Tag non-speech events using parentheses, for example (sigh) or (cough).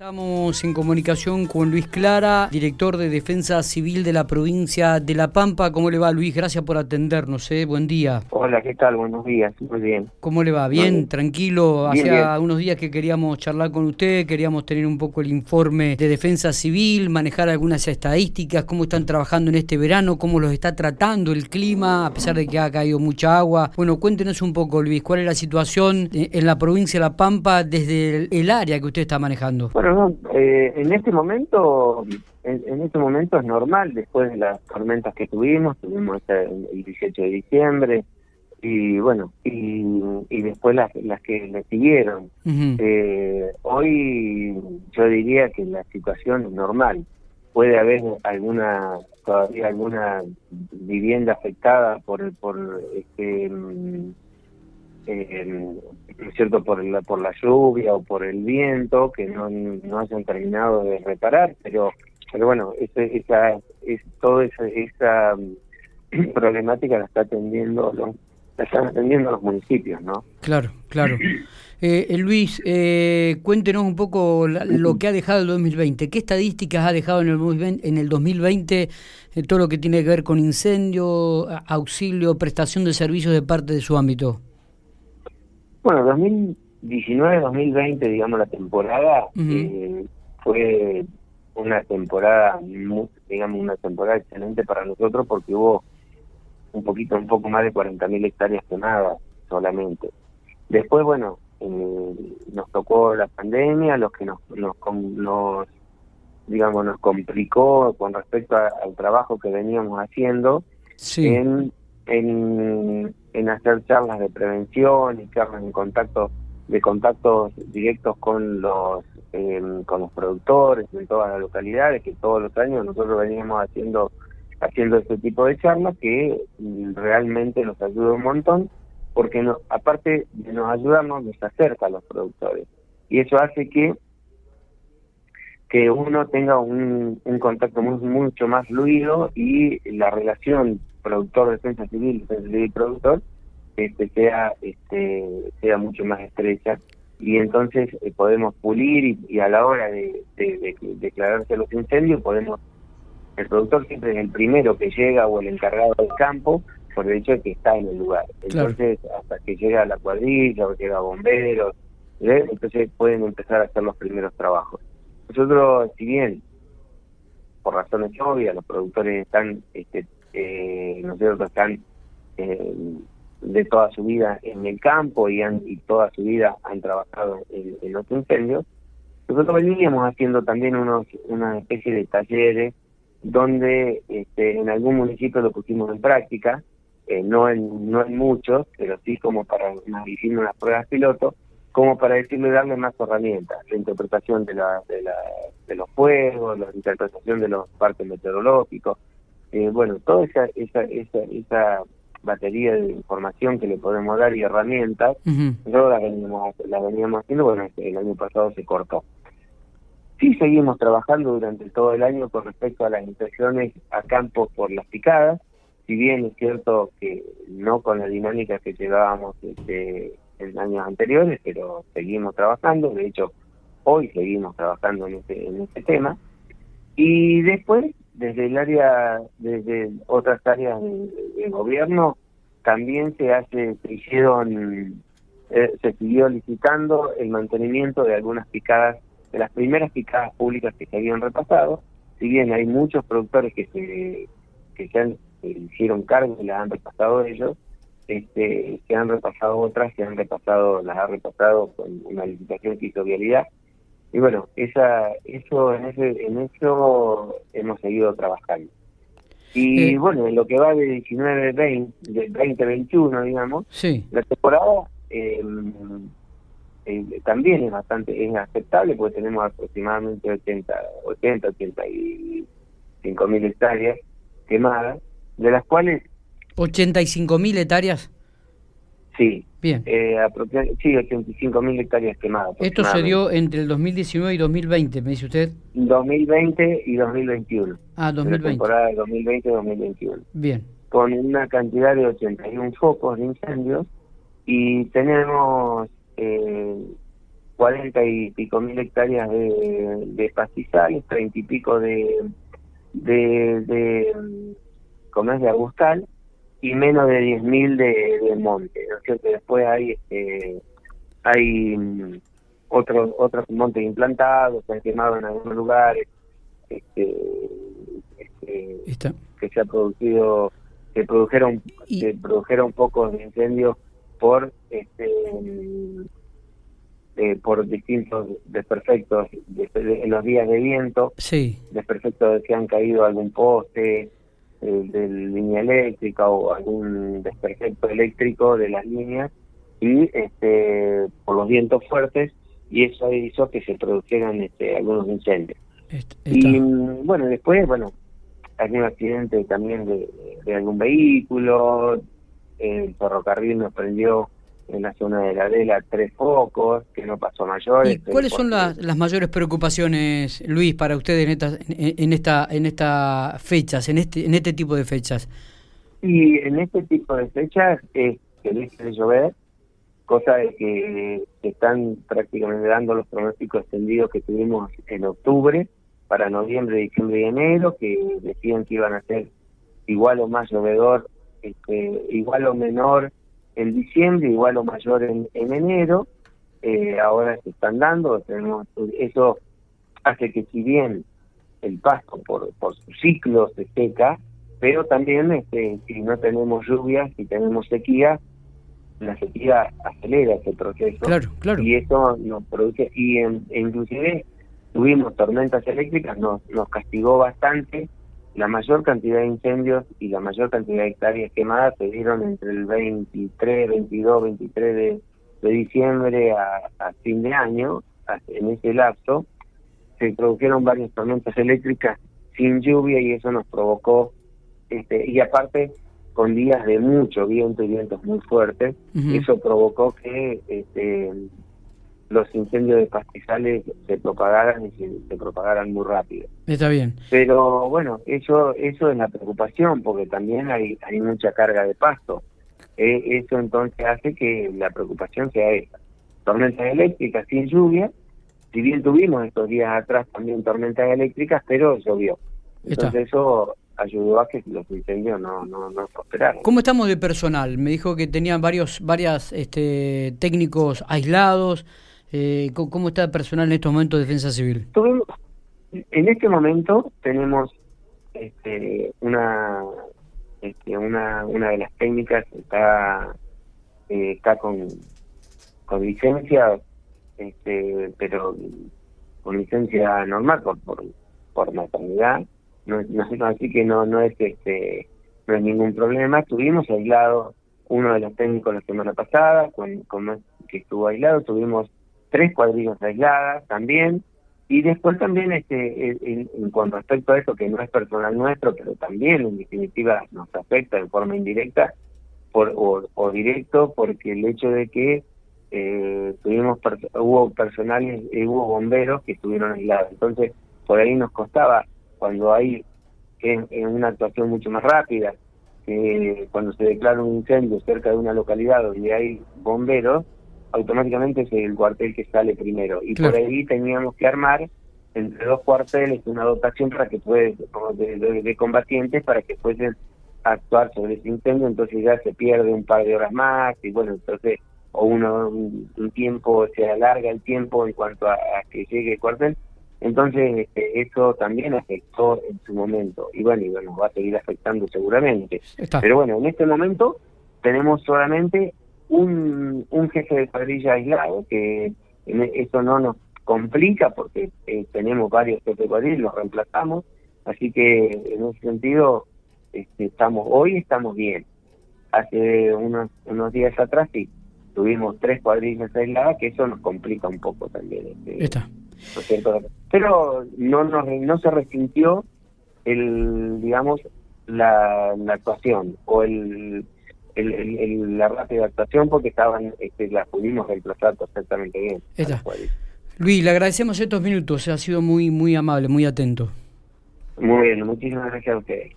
Estamos en comunicación con Luis Clara, director de Defensa Civil de la provincia de La Pampa. ¿Cómo le va, Luis? Gracias por atendernos. ¿eh? Buen día. Hola, ¿qué tal? Buenos días. Muy bien. ¿Cómo le va? ¿Bien? ¿Tranquilo? Hacía unos días que queríamos charlar con usted, queríamos tener un poco el informe de Defensa Civil, manejar algunas estadísticas, cómo están trabajando en este verano, cómo los está tratando el clima, a pesar de que ha caído mucha agua. Bueno, cuéntenos un poco, Luis, cuál es la situación en la provincia de La Pampa desde el área que usted está manejando. Eh, en este momento, en, este momento es normal, después de las tormentas que tuvimos, tuvimos el 18 de diciembre, y bueno, y, después las, las que le siguieron. Eh, hoy yo diría que la situación es normal. Puede haber alguna, todavía alguna vivienda afectada por, por este eh, cierto?, por la, por la lluvia o por el viento, que no, no hayan terminado de reparar, pero pero bueno, esa, es, toda esa, esa mm, (clears throat) problemática la está atendiendo los, la están atendiendo los municipios, ¿no? Claro, claro. (clears throat) Eh, eh Luis, eh, cuéntenos un poco lo que ha dejado el 2020. ¿Qué estadísticas ha dejado en el, en el 2020 eh, todo lo que tiene que ver con incendio, auxilio, prestación de servicios de parte de su ámbito? Bueno, 2019-2020, digamos, la temporada eh, fue una temporada, digamos, una temporada excelente para nosotros porque hubo un poquito, un poco más de 40.000 hectáreas quemadas solamente. Después, bueno, eh, nos tocó la pandemia, lo que nos, nos, nos, digamos, nos complicó con respecto al trabajo que veníamos haciendo en en, en hacer charlas de prevención y charlas en contacto de contactos directos con los em, con los productores en todas las localidades que todos los años nosotros veníamos haciendo haciendo este tipo de charlas que realmente nos ayuda un montón porque no, aparte de nos ayudarnos nos acerca a los productores. Y eso hace que que uno tenga un, un contacto muy, mucho más fluido y la relación productor, defensa civil, defensa civil productor, este, sea, este, sea mucho más estrecha y entonces eh, podemos pulir y, a la hora de, declararse los incendios podemos, el productor siempre es el primero que llega o el encargado del campo por el hecho de que está en el lugar. Entonces, hasta que llega la cuadrilla o llega bomberos, entonces pueden empezar a hacer los primeros trabajos. Nosotros, si bien por razones obvias los productores están este, eh, nosotros están eh, de toda su vida en el campo y, han, y toda su vida han trabajado en, los incendios. Nosotros veníamos haciendo también unos una especie de talleres donde este, en algún municipio lo pusimos en práctica, eh, no en no en muchos, pero sí como para hicimos unas pruebas piloto, como para decirle darle más herramientas, la interpretación de, la, de, la, de los fuegos, la interpretación de los parques meteorológicos, eh, bueno, toda esa, esa, esa, esa batería de información que le podemos dar y herramientas, nosotros la veníamos, la veníamos haciendo, bueno, este, el año pasado se cortó. Sí seguimos trabajando durante todo el año con respecto a las inspecciones a campo por las picadas, si bien es cierto que no con la dinámica que llevábamos este, en años anteriores, pero seguimos trabajando, de hecho hoy seguimos trabajando en este, en este tema. Y después desde el área, desde otras áreas del gobierno, también se hace, se hicieron, eh, se siguió licitando el mantenimiento de algunas picadas, de las primeras picadas públicas que se habían repasado, si bien hay muchos productores que se, que se han, hicieron cargo y las han repasado ellos, este, se han repasado otras, se han repasado, las ha repasado con una licitación que hizo Vialidad, y bueno, esa, eso, en, ese, en eso hemos seguido trabajando. Y bueno, en lo que va de 19, 20, de 2021, digamos, la temporada eh, eh, también es bastante es aceptable porque tenemos aproximadamente 80, 80 85 mil hectáreas quemadas, de las cuales... ¿85 mil hectáreas? Sí. Bien. Eh, sí, 85 mil hectáreas quemadas. Esto se dio entre el 2019 y 2020, me dice usted. 2020 y 2021. Ah, 2020. La temporada 2020 y 2021. Bien. Con una cantidad de 81 focos de incendios y tenemos, eh, cuarenta y pico mil hectáreas de, de pastizales, treinta y pico de, de, de, de arbustal y menos de diez mil de, de monte. ¿no es cierto? Después hay este, hay mm, otros otros montes implantados, se han quemado en algunos lugares, este, este, que se ha producido, se produjeron, se produjeron pocos incendios por este eh, por distintos desperfectos en los días de viento, sí. desperfectos de que han caído algún poste eh, de línea eléctrica o algún desperfecto eléctrico de las líneas y este por los vientos fuertes y eso hizo que se produjeran este, algunos incendios. Y bueno, después, bueno, algún accidente también de, de algún vehículo, el ferrocarril nos prendió en la zona de la Adela tres focos, que no pasó mayores. ¿Y cuáles son las, las mayores preocupaciones, Luis, para ustedes en esta, en, esta, en estas fechas, en este, en este tipo de fechas? Y en este tipo de fechas es que deje de llover, cosa de que están prácticamente dando los pronósticos extendidos que tuvimos en octubre, para noviembre, diciembre y enero, que decían que iban a ser igual o más llovedor, este, igual o menor en diciembre, igual o mayor en, en enero, eh, ahora se están dando, tenemos, eso hace que si bien el pasto por, por su ciclo se seca, pero también este, si no tenemos lluvias, si tenemos sequía, la sequía acelera ese proceso claro, claro. y eso nos produce, y en, inclusive tuvimos tormentas eléctricas, nos, nos castigó bastante la mayor cantidad de incendios y la mayor cantidad de hectáreas quemadas se dieron entre el 23, 22, 23 de, de diciembre a, fin de año, en ese lapso, se produjeron varias tormentas eléctricas sin lluvia y eso nos provocó, este y aparte con días de mucho viento y vientos muy fuertes, eso provocó que este, los incendios de pastizales se propagaran y se, propagaran muy rápido. Está bien. Pero bueno, eso eso es la preocupación porque también hay hay mucha carga de pasto. Eh, eso entonces hace que la preocupación sea esa. Tormentas eléctricas sin lluvia, si bien tuvimos estos días atrás también tormentas eléctricas, pero llovió. Entonces eso ayudó a que los incendios no, no, no prosperaran. ¿Cómo estamos de personal? Me dijo que tenían varios varias este, técnicos aislados. Eh, ¿Cómo está el personal en estos momentos de Defensa Civil? En este momento tenemos este, una, este, una una de las técnicas está eh, está con, con licencia, este, pero con licencia normal por por, por maternidad. No, no, así que no no es este no es ningún problema. Tuvimos aislado uno de los técnicos la semana pasada, con, con que estuvo aislado, tuvimos tres cuadrillas aisladas también, y después también este en, en, con respecto a eso, que no es personal nuestro, pero también en definitiva nos afecta de forma indirecta por, o, directo, porque el hecho de que eh, tuvimos hubo personales, eh, hubo bomberos que estuvieron aislados. Entonces, por ahí nos costaba, cuando hay en, una actuación mucho más rápida, que cuando se declara un incendio cerca de una localidad donde hay bomberos, automáticamente es el cuartel que sale primero. Y por ahí teníamos que armar entre dos cuarteles una dotación para que puede, de, de, combatientes para que puedan actuar sobre ese incendio, entonces ya se pierde un par de horas más y bueno, entonces o uno un, tiempo, se alarga el tiempo en cuanto a, que llegue el cuartel. Entonces este, eso también afectó en su momento y bueno, y bueno, va a seguir afectando seguramente. Pero bueno, en este momento tenemos solamente un, un jefe de cuadrilla aislado, que eso no nos complica porque eh, tenemos varios jefes de cuadrilla y los reemplazamos, así que en ese sentido este, estamos hoy estamos bien. Hace unos, unos días atrás sí, tuvimos tres cuadrillas aisladas, que eso nos complica un poco también. Este, Pero no, nos, no se resintió el, digamos, la, la actuación o el el, la rápida actuación porque estaban este, las pudimos reemplazar perfectamente bien. Luis, le agradecemos estos minutos, ha sido muy muy amable, muy atento. Muy bien, muchísimas gracias a ustedes.